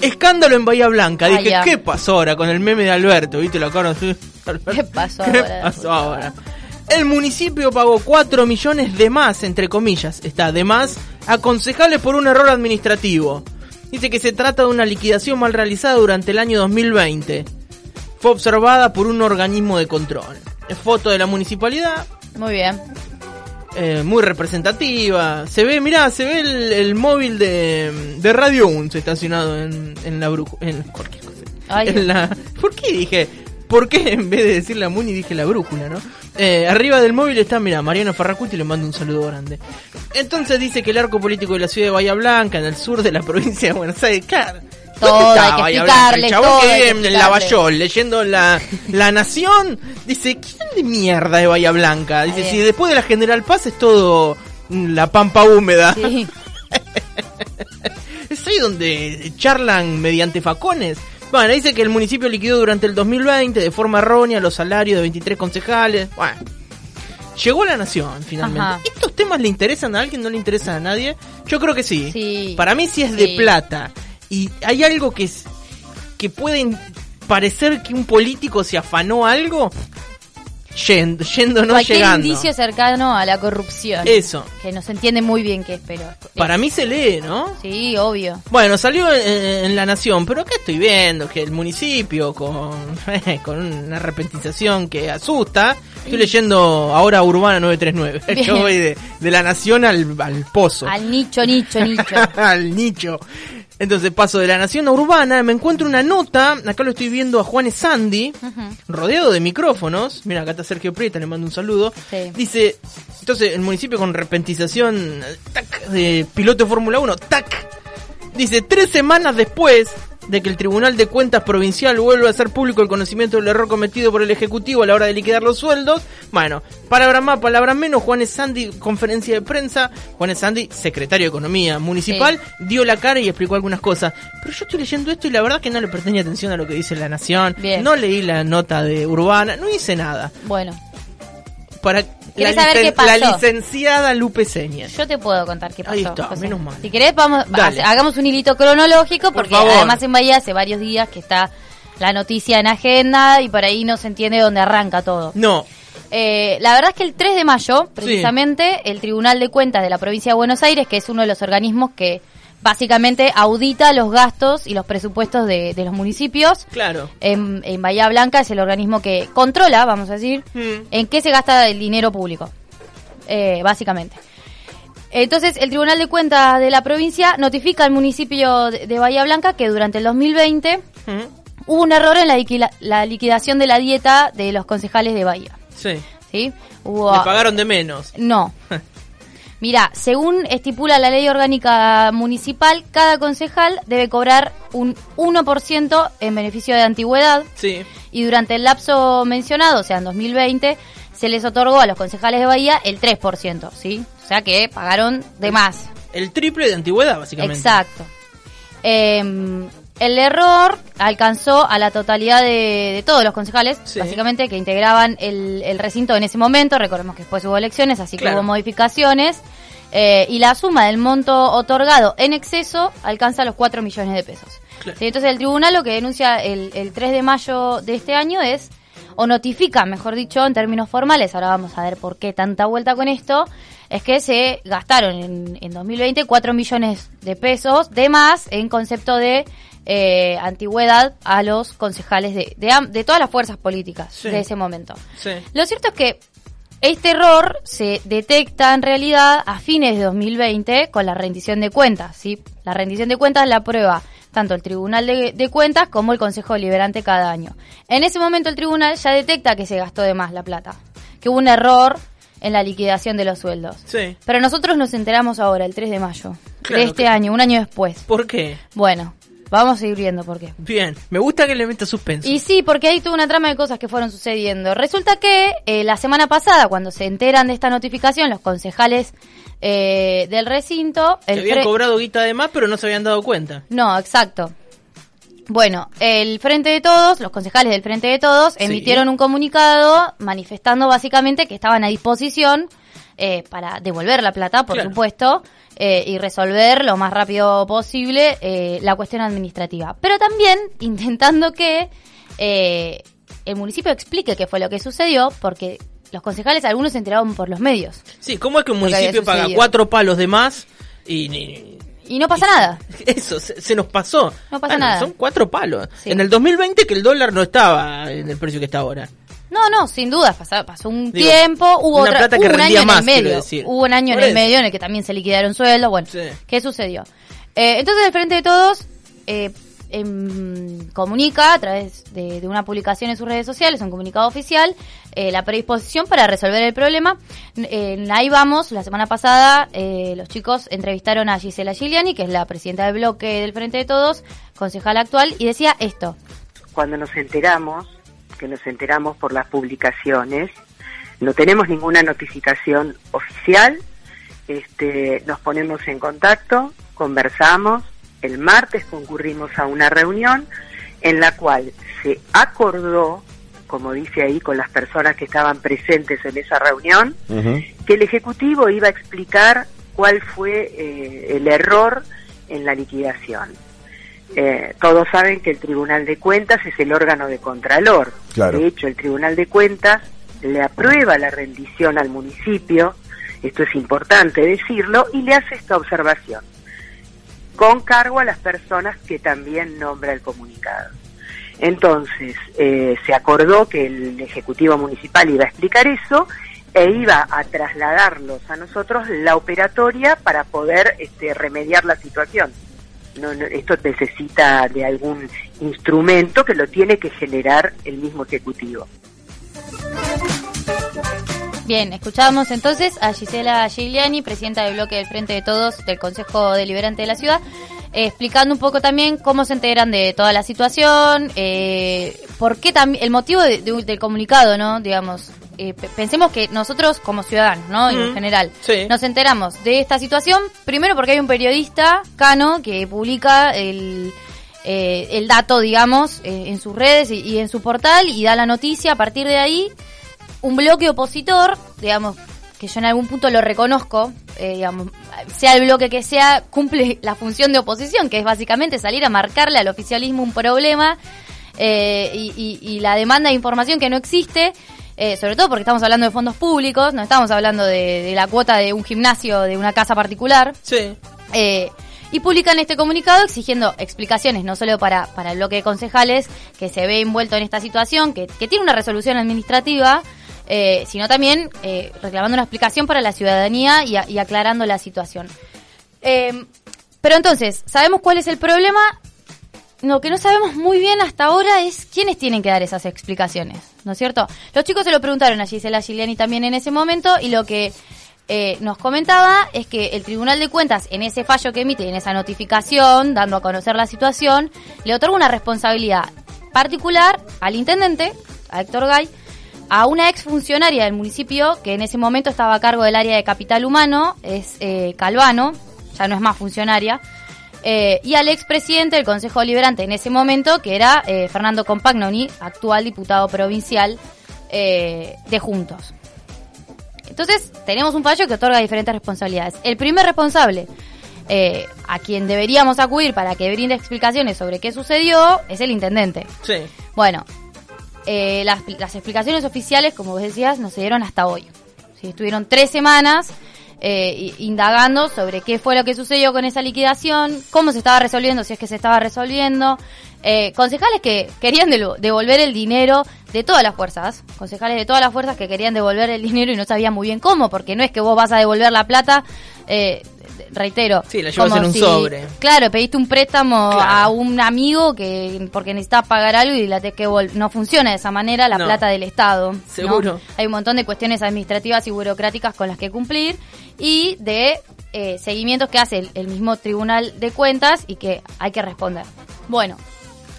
Escándalo en Bahía Blanca. Ah, Dije, ya. ¿qué pasó ahora con el meme de Alberto? ¿Viste la cara así? ¿Qué pasó ¿Qué ahora? pasó ahora? El municipio pagó 4 millones de más, entre comillas, está de más, a concejales por un error administrativo. Dice que se trata de una liquidación mal realizada durante el año 2020. Fue observada por un organismo de control. Es foto de la municipalidad, Muy bien. Eh, muy representativa. Se ve, mirá, se ve el, el móvil de, de Radio 1 estacionado en, en la bruja. En cualquier cosa. Ay. En la, ¿Por qué dije? ¿Por qué en vez de decir la Muni dije la brújula, no? Eh, arriba del móvil está, mira, Mariano Farracuti le mando un saludo grande. Entonces dice que el arco político de la ciudad de Bahía Blanca, en el sur de la provincia de Buenos Aires, claro. ¿Dónde Todo, hay que explicarle? El chabón todo que vive en. Lavallol leyendo la, la Nación, dice, ¿quién de mierda de Bahía Blanca? Dice, si después de la General Paz es todo la pampa húmeda. Sí. Es ahí donde charlan mediante facones. Bueno, dice que el municipio liquidó durante el 2020 de forma errónea los salarios de 23 concejales. Bueno, llegó la nación finalmente. Ajá. ¿Estos temas le interesan a alguien? ¿No le interesan a nadie? Yo creo que sí. Sí. Para mí sí es de plata. Y hay algo que es que puede parecer que un político se afanó algo yendo, yendo no Cualquier llegando. indicio cercano a la corrupción. Eso. Que no se entiende muy bien qué es, pero... Para mí se lee, ¿no? Sí, obvio. Bueno, salió en, en La Nación, pero acá estoy viendo que el municipio con, con una arrepentización que asusta. Estoy leyendo ahora Urbana 939. Bien. Yo voy de, de La Nación al, al pozo. Al nicho, nicho, nicho. al nicho. Entonces paso de La Nación a Urbana, me encuentro una nota, acá lo estoy viendo a Juanes Sandy, rodeado de micrófonos. Mira, acá está Sergio Prieta, le mando un saludo. Sí. Dice, entonces el municipio con repentización, tac, de piloto de Fórmula 1, tac. Dice, tres semanas después de que el Tribunal de Cuentas Provincial vuelva a hacer público el conocimiento del error cometido por el Ejecutivo a la hora de liquidar los sueldos. Bueno, palabras más, palabras menos, Juanes Sandy, conferencia de prensa, Juanes Sandy, secretario de Economía Municipal, dio la cara y explicó algunas cosas. Pero yo estoy leyendo esto y la verdad que no le presté ni atención a lo que dice La Nación. Bien. No leí la nota de Urbana, no hice nada Bueno, para la, ¿Querés saber licen- qué pasó? la licenciada Lupe Señas. yo te puedo contar qué pasó. Ahí está, José. menos mal. Si querés, vamos, Dale. hagamos un hilito cronológico, Por porque además en Bahía hace varios días que está la noticia en agenda y por ahí no se entiende dónde arranca todo. No, Eh, la verdad es que el 3 de mayo, precisamente, el Tribunal de Cuentas de la Provincia de Buenos Aires, que es uno de los organismos que básicamente audita los gastos y los presupuestos de, de los municipios, claro. en, en Bahía Blanca es el organismo que controla, vamos a decir, Mm. en qué se gasta el dinero público, eh, básicamente. Entonces, el Tribunal de Cuentas de la provincia notifica al municipio de, Bahía Blanca que durante el 2020 Mm. hubo un error en la, la liquidación de la dieta de los concejales de Bahía. Sí. ¿sí? Hubo, Le pagaron de menos. No. Mira, según estipula la ley orgánica municipal, cada concejal debe cobrar un 1% en beneficio de antigüedad Sí. y durante el lapso mencionado, o sea, en 2020, se les otorgó a los concejales de Bahía el 3%, ¿sí? O sea que pagaron de más. El triple de antigüedad, básicamente. Exacto. Eh, el error alcanzó a la totalidad de, de todos los concejales, Sí. básicamente, que integraban el, el recinto en ese momento. Recordemos que después hubo elecciones, así que hubo modificaciones. eh, y la suma del monto otorgado en exceso alcanza los 4 millones de pesos. Claro. Sí, entonces el tribunal lo que denuncia el, el 3 de mayo de este año es, o notifica, mejor dicho, en términos formales, ahora vamos a ver por qué tanta vuelta con esto, es que se gastaron en, en 2020 4 millones de pesos de más en concepto de eh, antigüedad a los concejales de, de, todas las fuerzas políticas Sí. de ese momento. Sí. Lo cierto es que este error se detecta en realidad a fines de 2020 con la rendición de cuentas. ¿sí? La rendición de cuentas la prueba tanto el Tribunal de, de Cuentas como el Consejo Deliberante cada año. En ese momento el Tribunal ya detecta que se gastó de más la plata, que hubo un error en la liquidación de los sueldos. Sí. Pero nosotros nos enteramos ahora, el 3 de mayo, Claro de este que- año, un año después. ¿Por qué? Bueno, vamos a ir viendo por qué. Bien. Me gusta que le meta suspenso. Y sí, porque hay toda una trama de cosas que fueron sucediendo. Resulta que eh, la semana pasada, cuando se enteran de esta notificación, los concejales eh, del recinto... Se el habían fre- cobrado guita de más, pero no se habían dado cuenta. No, exacto. Bueno, el Frente de Todos, los concejales del Frente de Todos, Sí. emitieron un comunicado manifestando básicamente que estaban a disposición eh, para devolver la plata, por Claro. supuesto, eh, y resolver lo más rápido posible eh, la cuestión administrativa. Pero también intentando que eh, el municipio explique qué fue lo que sucedió, porque los concejales algunos se enteraron por los medios. Sí, ¿cómo es que un que municipio paga cuatro palos de más y... ni- Y no pasa nada. Eso, se, se nos pasó. No pasa nada. Son cuatro palos. Sí. En el 2020 que el dólar no estaba en el precio que está ahora. No, no, sin duda, pasó, pasó un Digo, tiempo, hubo, otra- plata que hubo un año más, en medio, decir. hubo un año en el medio en el que también se liquidaron sueldos, bueno, Sí. ¿qué sucedió? Eh, entonces el Frente de Todos eh, em, comunica a través de, de una publicación en sus redes sociales, un comunicado oficial, eh, la predisposición para resolver el problema. Ahí vamos, la semana pasada eh, los chicos entrevistaron a Gisela Giuliani, que es la presidenta del bloque del Frente de Todos, concejal actual, y decía esto. cuando nos enteramos, que nos enteramos por las publicaciones, no tenemos ninguna notificación oficial, este, nos ponemos en contacto, conversamos, el martes concurrimos a una reunión en la cual se acordó, como dice ahí con las personas que estaban presentes en esa reunión, que el Ejecutivo iba a explicar cuál fue eh, el error en la liquidación. Eh, todos saben que el Tribunal de Cuentas es el órgano de Contralor. Claro. De hecho, el Tribunal de Cuentas le aprueba la rendición al municipio, esto es importante decirlo, y le hace esta observación, con cargo a las personas que también nombra el comunicado. Entonces, eh, se acordó que el Ejecutivo Municipal iba a explicar eso e iba a trasladarlos a nosotros la operatoria para poder este, remediar la situación. No, no, esto necesita de algún instrumento que lo tiene que generar el mismo Ejecutivo. Bien, escuchábamos entonces a Gisela Giuliani, presidenta del bloque del Frente de Todos del Consejo Deliberante de la Ciudad, eh, explicando un poco también cómo se enteran de toda la situación, eh, por qué también, el motivo de- de- del comunicado, ¿no? Digamos, eh, pe- pensemos que nosotros como ciudadanos, ¿no? En general, sí. nos enteramos de esta situación, primero porque hay un periodista, Cano, que publica el... eh, el dato, digamos, eh, en sus redes y, y en su portal y da la noticia a partir de ahí un bloque opositor, digamos, que yo en algún punto lo reconozco, eh, digamos, sea el bloque que sea, cumple la función de oposición, que es básicamente salir a marcarle al oficialismo un problema eh, y, y- y la demanda de información que no existe, eh, sobre todo porque estamos hablando de fondos públicos, no estamos hablando de, de la cuota de un gimnasio, de una casa particular. Sí. Eh, y publican este comunicado exigiendo explicaciones, no solo para, para el bloque de concejales que se ve envuelto en esta situación, que, que tiene una resolución administrativa, eh, sino también eh, reclamando una explicación para la ciudadanía y, a- y aclarando la situación. Eh, pero entonces, ¿sabemos cuál es el problema? Lo que no sabemos muy bien hasta ahora es quiénes tienen que dar esas explicaciones, ¿no es cierto? Los chicos se lo preguntaron a Gisela Giuliani también en ese momento y lo que eh, nos comentaba es que el Tribunal de Cuentas en ese fallo que emite, en esa notificación, dando a conocer la situación, le otorga una responsabilidad particular al intendente, a Héctor Gay, a una exfuncionaria del municipio que en ese momento estaba a cargo del área de capital humano, es eh, Calvano, ya no es más funcionaria, eh, y al expresidente del Consejo Deliberante en ese momento, que era eh, Fernando Compagnoni, actual diputado provincial eh, de Juntos. Entonces, tenemos un fallo que otorga diferentes responsabilidades. El primer responsable, eh, a quien deberíamos acudir para que brinde explicaciones sobre qué sucedió, es el intendente. Sí. Bueno, las, las explicaciones oficiales, como vos decías, no se dieron hasta hoy. ¿sí? Estuvieron tres semanas eh, indagando sobre qué fue lo que sucedió con esa liquidación, cómo se estaba resolviendo, si es que se estaba resolviendo. Eh, concejales que querían devolver el dinero de todas las fuerzas, concejales de todas las fuerzas que querían devolver el dinero y no sabían muy bien cómo, porque no es que vos vas a devolver la plata, eh, reitero. Sí, la llevas en un si- sobre. Claro, pediste un préstamo Claro. a un amigo que porque necesitas pagar algo y la te que no funciona de esa manera la No. plata del Estado. ¿no? Seguro. Hay un montón de cuestiones administrativas y burocráticas con las que cumplir y de eh, seguimientos que hace el, el mismo Tribunal de Cuentas y que hay que responder. Bueno,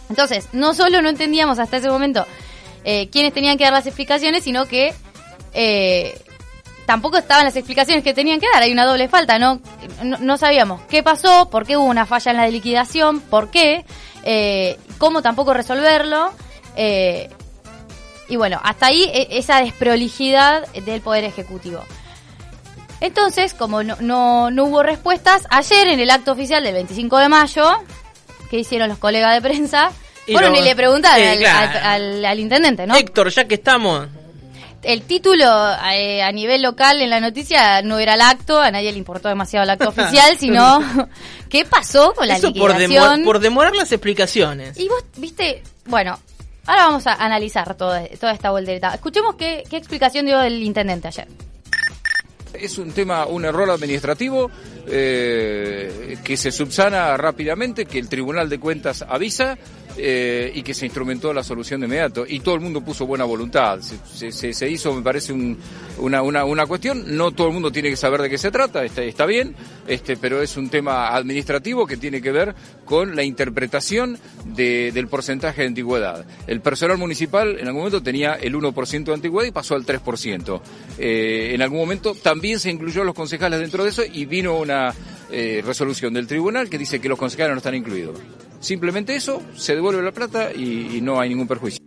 entonces, no solo no entendíamos hasta ese momento eh, quiénes tenían que dar las explicaciones, sino que eh, tampoco estaban las explicaciones que tenían que dar. Hay una doble falta, ¿no? No, no sabíamos qué pasó, por qué hubo una falla en la liquidación, por qué, eh, cómo tampoco resolverlo. eh, y bueno, hasta ahí e- esa desprolijidad del Poder Ejecutivo. Entonces, como no, no, no hubo respuestas, ayer en el acto oficial del 25 de mayo, que hicieron los colegas de prensa, Y lo- ni le preguntaron Eh, al, claro. al- al- al intendente, ¿no? Héctor, ya que estamos, El título eh, a nivel local en la noticia no era el acto, a nadie le importó demasiado el acto oficial, sino qué pasó con la eso por, demorar las explicaciones. Y vos, viste, bueno, ahora vamos a analizar toda, toda esta voltereta. Escuchemos qué, qué explicación dio el intendente ayer. Es un tema, un error administrativo eh, que se subsana rápidamente, que el Tribunal de Cuentas avisa eh, y que se instrumentó la solución de inmediato. Y todo el mundo puso buena voluntad. Se, hizo, me parece, un- una, una, una cuestión. No todo el mundo tiene que saber de qué se trata, está, está bien, este, pero es un tema administrativo que tiene que ver con la interpretación de- del porcentaje de antigüedad. El personal municipal en algún momento tenía el 1% de antigüedad y pasó al 3%. Eh, en algún momento también se incluyó a los concejales dentro de eso y vino una eh, resolución del tribunal que dice que los concejales no están incluidos. Simplemente eso, se devuelve la plata y, y no hay ningún perjuicio.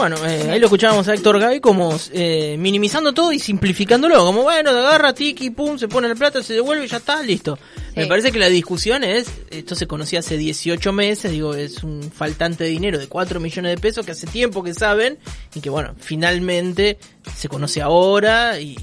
Bueno, eh, ahí lo escuchábamos a Héctor Gay como eh, minimizando todo y simplificándolo. Como bueno, agarra, tiki, pum, se pone el plata, se devuelve y ya está, listo. Me parece que la discusión es, esto se conocía hace 18 meses, digo, es un faltante de dinero de 4 millones de pesos que hace tiempo que saben y que bueno, finalmente se conoce ahora y,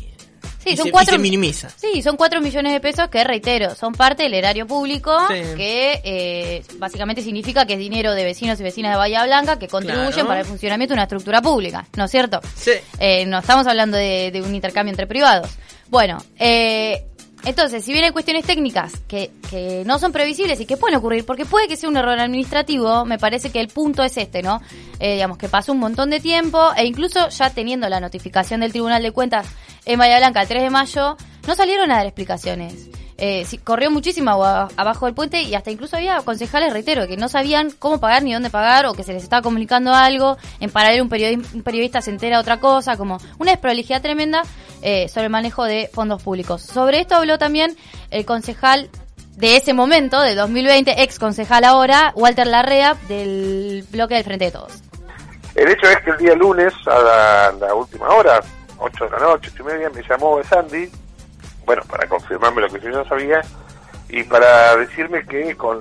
Sí, y son se, y cuatro, se minimiza. Sí, son 4 millones de pesos que, reitero, son parte del erario público, Sí. que eh, básicamente significa que es dinero de vecinos y vecinas de Bahía Blanca que contribuyen Claro. para el funcionamiento de una estructura pública, ¿no es cierto? Sí. Eh, no estamos hablando de, de un intercambio entre privados. Bueno, eh, entonces, si bien hay cuestiones técnicas que, que no son previsibles y que pueden ocurrir, porque puede que sea un error administrativo, me parece que el punto es este, ¿no? Eh, digamos que pasó un montón de tiempo e incluso ya teniendo la notificación del Tribunal de Cuentas en Bahía Blanca el 3 de mayo, no salieron a dar explicaciones. Eh, sí, corrió muchísimo abajo del puente y hasta incluso había concejales, reitero, que no sabían cómo pagar ni dónde pagar o que se les estaba comunicando algo. En paralelo un, periodi- un periodista se entera otra cosa, como una desprolijidad tremenda eh, sobre el manejo de fondos públicos. Sobre esto habló también el concejal de ese momento, de 2020, ex concejal ahora, Walter Larrea, del bloque del Frente de Todos. El hecho es que el día lunes, a la, la última hora, 8 de la noche, 8 y media, me llamó Sandy, bueno, para confirmarme lo que yo ya sabía, y para decirme que con,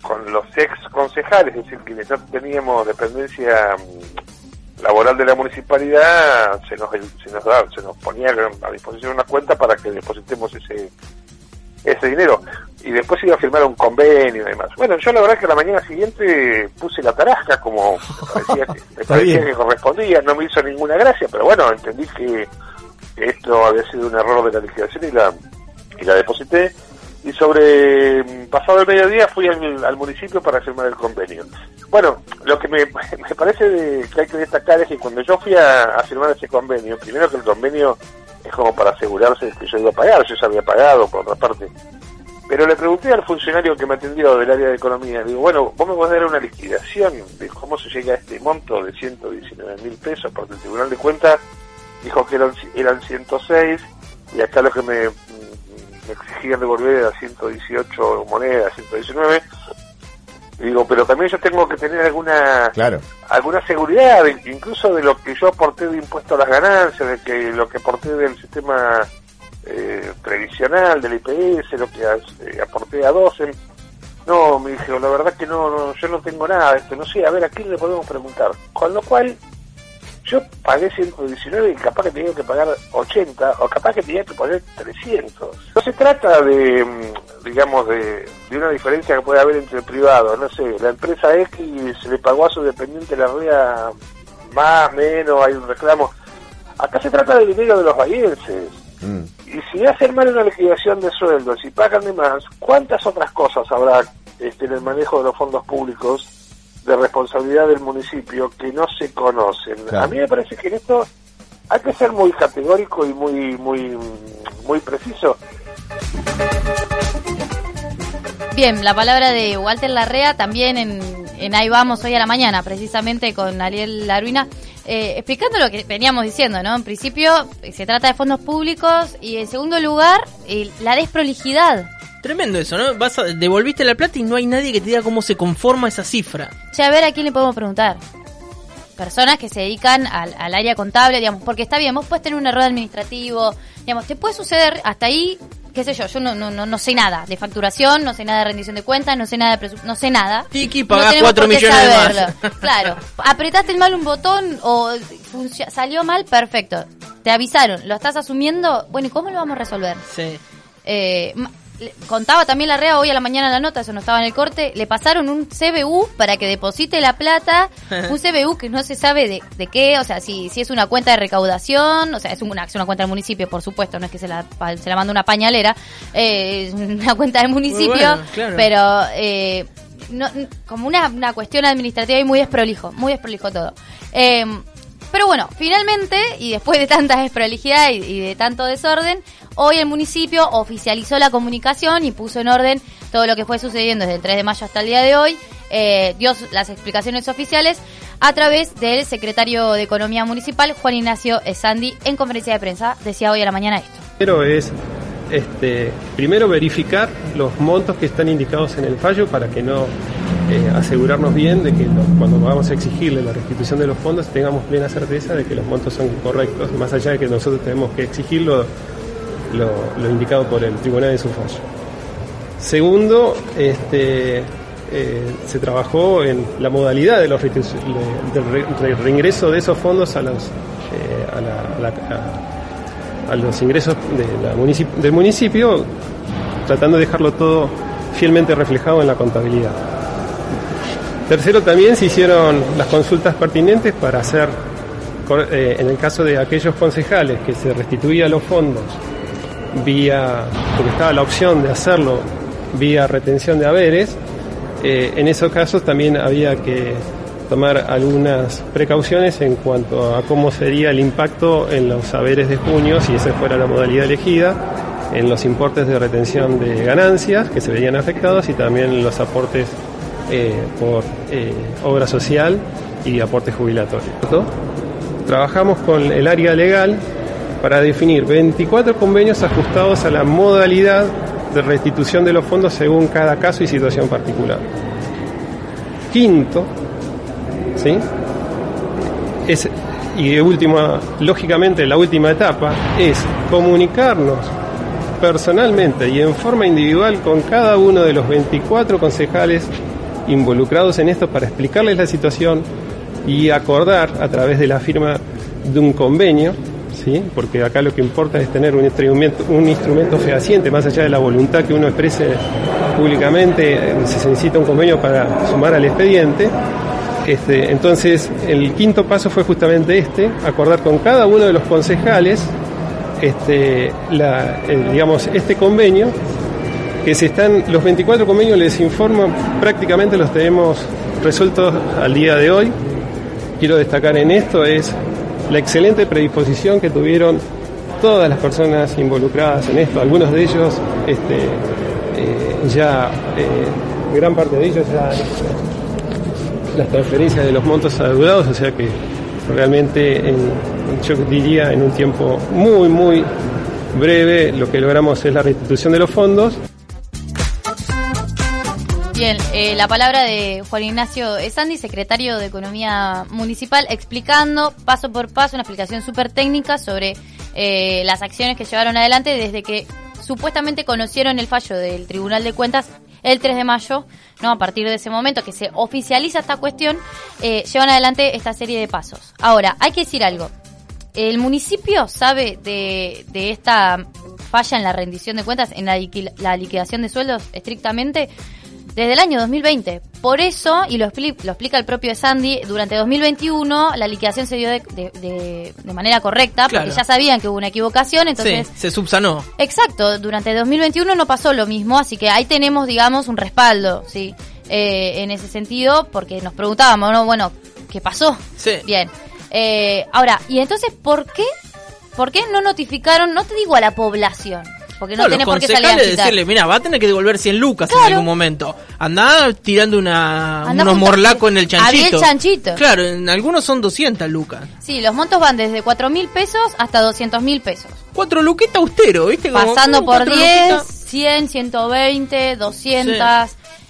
con los ex concejales, es decir, quienes no teníamos dependencia mm, laboral de la municipalidad, se nos, se nos, da- se nos ponía a disposición una cuenta para que depositemos ese ese dinero y después iba a firmar un convenio y demás. Bueno, yo la verdad que a la mañana siguiente puse la tarasca como me parecía que, me parecía que correspondía, no me hizo ninguna gracia, pero bueno, entendí que, que esto había sido un error de la liquidación y la, y la deposité. Y sobre mm, pasado el mediodía fui al, municipio para firmar el convenio. Bueno, lo que me, me parece de- que hay que destacar es que cuando yo fui a, a firmar ese convenio, primero que el convenio es como para asegurarse de que yo iba a pagar, yo ya había pagado por otra parte. Pero le pregunté al funcionario que me atendió del área de economía, digo, bueno, vos me podés dar una liquidación de cómo se llega a este monto de 119 mil pesos, porque el Tribunal de Cuentas dijo que eran, eran 106 y acá lo que me, me exigían devolver era 118 monedas, 119. Y digo, pero también yo tengo que tener alguna Claro. alguna seguridad, incluso de lo que yo aporté de impuesto a las ganancias, de que lo que aporté del sistema eh, previsional, del IPS, lo que eh, aporté a 12. No, me dijeron, la verdad que no, no, yo no tengo nada de esto, no sé, a ver, ¿a quién le podemos preguntar? Con lo cual, yo pagué 119 y capaz que tenía que pagar 80, o capaz que tenía que poner 300. No se trata de, mm, digamos, de, de una diferencia que puede haber entre el privado, no sé, la empresa X se le pagó a su dependiente la REA más, menos, hay un reclamo. Acá se trata del dinero de los vallenses. Mm. Y si hacen mal una liquidación de sueldos y pagan de más, ¿cuántas otras cosas habrá este, en el manejo de los fondos públicos de responsabilidad del municipio que no se conocen? Claro. A mí me parece que en esto hay que ser muy categórico y muy muy muy preciso. Bien, la palabra de Walter Larrea también en, en Ahí Vamos hoy a la mañana, precisamente con Ariel Laruina, eh, explicando lo que veníamos diciendo, ¿no? En principio eh, se trata de fondos públicos y en segundo lugar eh, la desprolijidad. Tremendo eso, ¿no? Vas a, devolviste la plata y no hay nadie que te diga cómo se conforma esa cifra. Che, a ver a quién le podemos preguntar. personas que se dedican al, al área contable, digamos, porque está bien, vos puedes tener un error administrativo, digamos, te puede suceder hasta ahí, qué sé yo, yo no, no, no, no sé nada de facturación, no sé nada de rendición de cuentas, no sé nada de presupuesto, no sé nada. Tiki, No pagás tenemos 4 por qué millones de más. Claro, apretaste mal un botón o salió mal, perfecto. Te avisaron, lo estás asumiendo, bueno, ¿y cómo lo vamos a resolver? Sí. Eh, contaba también la REA hoy a la mañana en la nota, eso no estaba en el corte, le pasaron un CBU para que deposite la plata, un CBU que no se sabe de, de qué, o sea, si, si es una cuenta de recaudación, o sea, es una, es una cuenta del municipio, por supuesto, no es que se la, se la manda una pañalera, eh, es una cuenta del municipio, bueno, claro. pero eh, no, como una, una cuestión administrativa y muy desprolijo, muy desprolijo todo. Eh, pero bueno, finalmente, y después de tanta desprolijidad y, y de tanto desorden, hoy el municipio oficializó la comunicación y puso en orden todo lo que fue sucediendo desde el 3 de mayo hasta el día de hoy, eh, dio las explicaciones oficiales a través del secretario de Economía Municipal, Juan Ignacio Esandi, en conferencia de prensa, decía hoy a la mañana esto. Primero es este, primero verificar los montos que están indicados en el fallo para que no eh, asegurarnos bien de que cuando vamos a exigirle la restitución de los fondos tengamos plena certeza de que los montos son correctos, más allá de que nosotros tenemos que exigir lo, indicado por el tribunal en su fallo. Segundo, este, eh, se trabajó en la modalidad de los del re- re- reingreso de esos fondos a los, ingresos del municipio, tratando de dejarlo todo fielmente reflejado en la contabilidad. Tercero, también se hicieron las consultas pertinentes para hacer, eh, en el caso de aquellos concejales que se restituía los fondos vía, porque estaba la opción de hacerlo vía retención de haberes, eh, en esos casos también había que tomar algunas precauciones en cuanto a cómo sería el impacto en los haberes de junio, si esa fuera la modalidad elegida, en los importes de retención de ganancias que se verían afectados y también los aportes eh, por eh, obra social y aportes jubilatorios. Trabajamos con el área legal para definir 24 convenios ajustados a la modalidad de restitución de los fondos según cada caso y situación particular. Quinto, ¿sí? Es, y última, lógicamente la última etapa es comunicarnos personalmente y en forma individual con cada uno de los 24 concejales involucrados en esto para explicarles la situación y acordar a través de la firma de un convenio, ¿sí? porque acá lo que importa es tener un instrumento, un instrumento fehaciente, más allá de la voluntad que uno exprese públicamente, eh, se necesita un convenio para sumar al expediente. Este, entonces, el quinto paso fue justamente este, acordar con cada uno de los concejales este, la, digamos, este convenio, que se están, los 24 convenios les informo, prácticamente los tenemos resueltos al día de hoy. Quiero destacar en esto es la excelente predisposición que tuvieron todas las personas involucradas en esto, algunos de ellos este, eh, ya, eh, gran parte de ellos ya las transferencias de los montos adeudados, o sea que realmente en, yo diría en un tiempo muy, muy breve lo que logramos es la restitución de los fondos. Bien, eh, la palabra de Juan Ignacio Esandi, secretario de Economía Municipal, explicando paso por paso una explicación súper técnica sobre eh, las acciones que llevaron adelante desde que supuestamente conocieron el fallo del Tribunal de Cuentas el 3 de mayo, no a partir de ese momento que se oficializa esta cuestión, eh, llevan adelante esta serie de pasos. Ahora, hay que decir algo. El municipio sabe de, de esta falla en la rendición de cuentas, en la liquidación de sueldos estrictamente, desde el año 2020. Por eso, y lo, expli- lo explica el propio Sandy, durante 2021 la liquidación se dio de, de- de- de manera correcta, Claro. porque ya sabían que hubo una equivocación, entonces... sí, se subsanó. Exacto, durante 2021 no pasó lo mismo, así que ahí tenemos, digamos, un respaldo, ¿sí? Eh, en ese sentido, porque nos preguntábamos, ¿no? Bueno, ¿qué pasó? Sí. Bien. Eh, ahora, ¿y entonces por qué? ¿Por qué no notificaron, no te digo a la población? Porque no, No, tenés los por qué salir a decirle, mira, va a tener que devolver 100 lucas en algún momento. Andá tirando una, Andá unos morlacos en el chanchito. El chanchito. Claro, en algunos son 200 lucas. Sí, los montos van desde 4 mil pesos hasta 200 mil pesos. Cuatro luquitas austero, ¿viste? Como, Pasando por cuatro 10, luquitas. 100, 120, 200.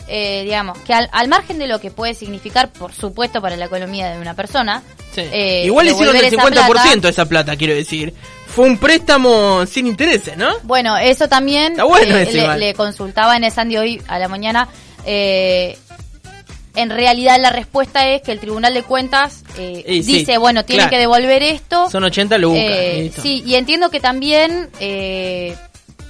eh, digamos, que al, al margen de lo que puede significar, por supuesto, para la economía de una persona, Sí. eh, Igual hicieron el devolver esa 50% plata- de esa plata, quiero decir. Fue un préstamo sin intereses, ¿no? Bueno, eso también Está bueno eh, le, consultaba en el Sandy hoy a la mañana. eh, en realidad la respuesta es que el Tribunal de Cuentas eh, Y sí, dice, bueno, tiene claro. que devolver esto. Son 80 lucas. Eh, sí, y entiendo que también, eh,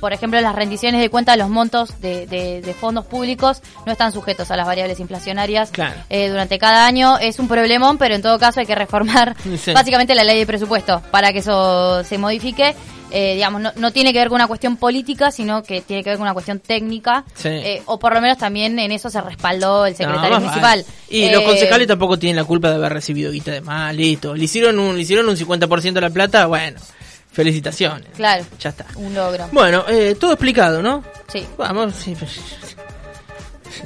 por ejemplo, las rendiciones de cuenta, los montos de, de- de fondos públicos no están sujetos a las variables inflacionarias Claro. eh, durante cada año. Es un problemón, pero en todo caso hay que reformar Sí. básicamente la ley de presupuesto para que eso se modifique. Eh, digamos, no, no tiene que ver con una cuestión política, sino que tiene que ver con una cuestión técnica. Sí. Eh, o por lo menos también en eso se respaldó el secretario No, municipal. Y los Eh, concejales tampoco tienen la culpa de haber recibido guita de más, listo. Le hicieron un, le hicieron un 50% de la plata, bueno, felicitaciones. Claro, Ya está. un logro. Bueno, eh, todo explicado, ¿no? Sí. Vamos, sí.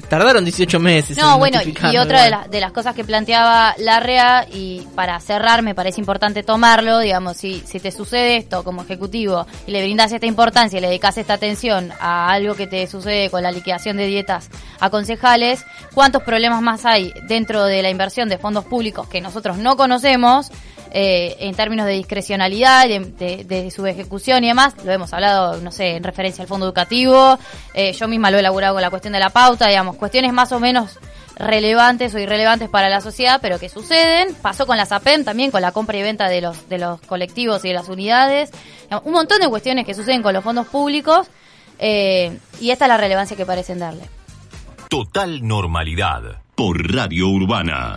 Tardaron 18 meses. No, en bueno, y otra de, la- de las cosas que planteaba Larrea, y para cerrar me parece importante tomarlo, digamos, si, si te sucede esto como ejecutivo y le brindas esta importancia y le dedicas esta atención a algo que te sucede con la liquidación de dietas a concejales, ¿cuántos problemas más hay dentro de la inversión de fondos públicos que nosotros no conocemos? Eh, en términos de discrecionalidad, de, su ejecución y demás, lo hemos hablado, no sé, en referencia al fondo educativo, eh, yo misma lo he elaborado con la cuestión de la pauta, digamos, cuestiones más o menos relevantes o irrelevantes para la sociedad, pero que suceden. Pasó con la SAPEM también, con la compra y venta de los, de los colectivos y de las unidades. Un montón de cuestiones que suceden con los fondos públicos eh, y esta es la relevancia que parecen darle. Total normalidad por Radio Urbana.